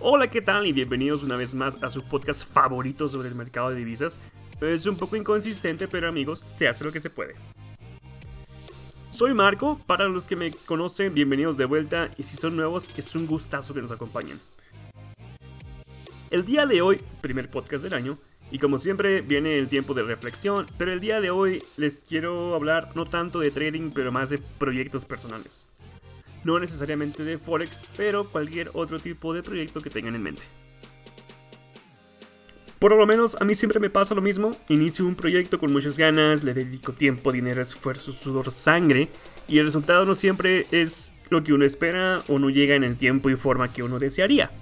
Hola, ¿qué tal? Y bienvenidos una vez más a su podcast favorito sobre el mercado de divisas. Es un poco inconsistente, pero amigos, se hace lo que se puede. Soy Marco, para los que me conocen, bienvenidos de vuelta y si son nuevos, es un gustazo que nos acompañen. El día de hoy, primer podcast del año, y como siempre viene el tiempo de reflexión, pero el día de hoy les quiero hablar no tanto de trading, pero más de proyectos personales no necesariamente de Forex, pero cualquier otro tipo de proyecto que tengan en mente. Por lo menos a mí siempre me pasa lo mismo, inicio un proyecto con muchas ganas, le dedico tiempo, dinero, esfuerzo, sudor, sangre, y el resultado no siempre es lo que uno espera o no llega en el tiempo y forma que uno desearía.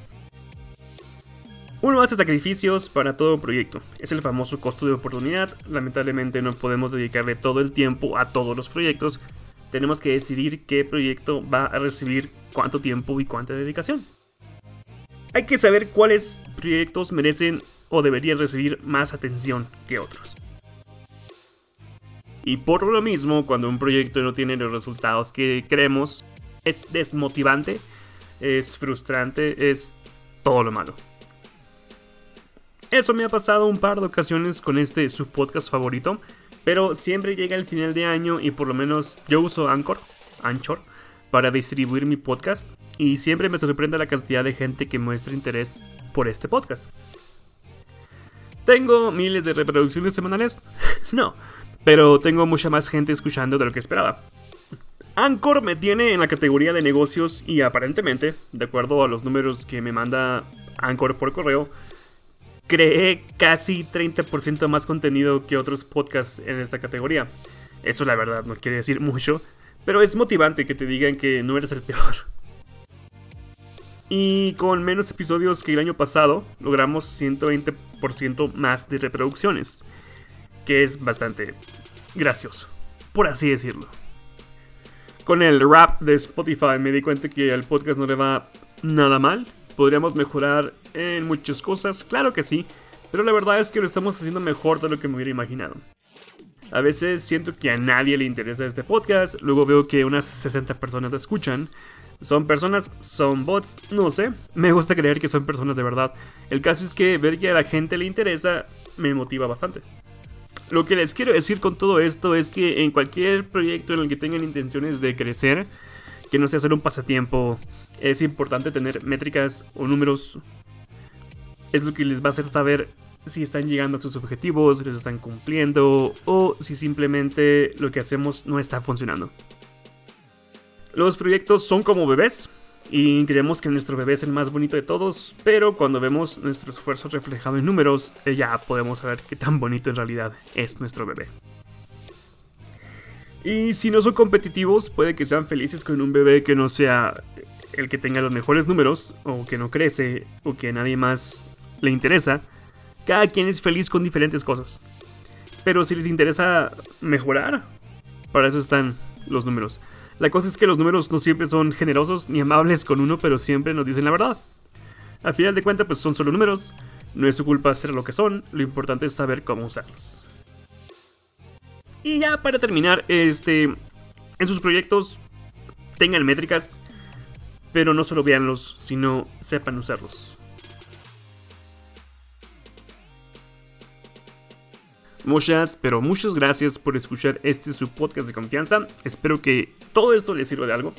Uno hace sacrificios para todo proyecto, es el famoso costo de oportunidad, lamentablemente no podemos dedicarle todo el tiempo a todos los proyectos, tenemos que decidir qué proyecto va a recibir cuánto tiempo y cuánta dedicación. Hay que saber cuáles proyectos merecen o deberían recibir más atención que otros. Y por lo mismo, cuando un proyecto no tiene los resultados que queremos, es desmotivante, es frustrante, es todo lo malo. Eso me ha pasado un par de ocasiones con este su podcast favorito, pero siempre llega el final de año y por lo menos yo uso Anchor, Anchor para distribuir mi podcast y siempre me sorprende la cantidad de gente que muestra interés por este podcast. ¿Tengo miles de reproducciones semanales? no, pero tengo mucha más gente escuchando de lo que esperaba. Anchor me tiene en la categoría de negocios y aparentemente, de acuerdo a los números que me manda Anchor por correo, creé casi 30% más contenido que otros podcasts en esta categoría. Eso la verdad no quiere decir mucho, pero es motivante que te digan que no eres el peor. Y con menos episodios que el año pasado, logramos 120% más de reproducciones, que es bastante gracioso, por así decirlo. Con el rap de Spotify me di cuenta que al podcast no le va nada mal, podríamos mejorar en muchas cosas, claro que sí, pero la verdad es que lo estamos haciendo mejor de lo que me hubiera imaginado. A veces siento que a nadie le interesa este podcast, luego veo que unas 60 personas lo escuchan. ¿Son personas? ¿Son bots? No sé. Me gusta creer que son personas de verdad. El caso es que ver que a la gente le interesa me motiva bastante. Lo que les quiero decir con todo esto es que en cualquier proyecto en el que tengan intenciones de crecer, que no sea solo un pasatiempo, es importante tener métricas o números es lo que les va a hacer saber si están llegando a sus objetivos, si los están cumpliendo o si simplemente lo que hacemos no está funcionando. Los proyectos son como bebés y creemos que nuestro bebé es el más bonito de todos, pero cuando vemos nuestro esfuerzo reflejado en números, eh, ya podemos saber qué tan bonito en realidad es nuestro bebé. Y si no son competitivos, puede que sean felices con un bebé que no sea el que tenga los mejores números, o que no crece, o que nadie más le interesa, cada quien es feliz con diferentes cosas. Pero si les interesa mejorar, para eso están los números. La cosa es que los números no siempre son generosos ni amables con uno, pero siempre nos dicen la verdad. Al final de cuentas, pues son solo números. No es su culpa ser lo que son, lo importante es saber cómo usarlos. Y ya para terminar, este, en sus proyectos tengan métricas, pero no solo veanlos, sino sepan usarlos. Muchas, pero muchas gracias por escuchar este su podcast de confianza. Espero que todo esto les sirva de algo.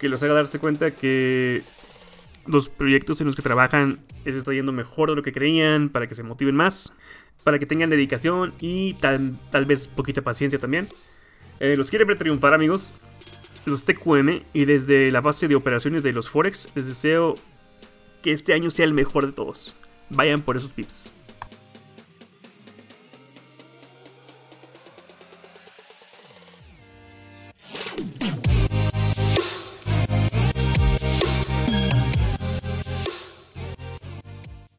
Que los haga darse cuenta que los proyectos en los que trabajan les está yendo mejor de lo que creían, para que se motiven más, para que tengan dedicación y tal, tal vez poquita paciencia también. Eh, los quiere ver triunfar, amigos. Los TQM y desde la base de operaciones de los Forex les deseo que este año sea el mejor de todos. Vayan por esos pips.